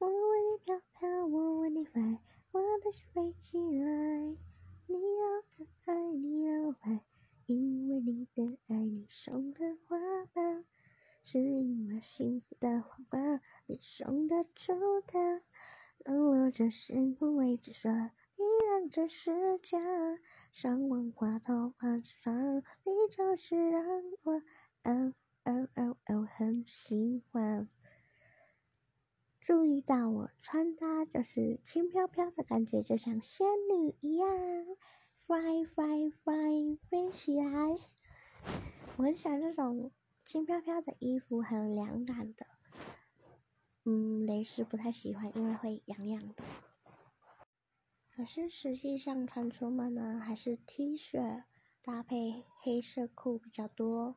我为你飘飘，我为你飞，我的心飞起来。你让人爱，你让我爱，因为你的爱，你送的花瓣，是因为幸福的花瓣，你送的祝祷。冷落这是无谓之说，你让这世界上万花筒花上，你就是让我哦哦哦哦很喜欢。注意到我穿搭就是轻飘飘的感觉，就像仙女一样，fly fly fly 飞起来。我很喜欢这种轻飘飘的衣服，很凉感的。嗯，蕾丝不太喜欢，因为会痒痒的。可是实际上穿出门呢，还是 T 恤搭配黑色裤比较多。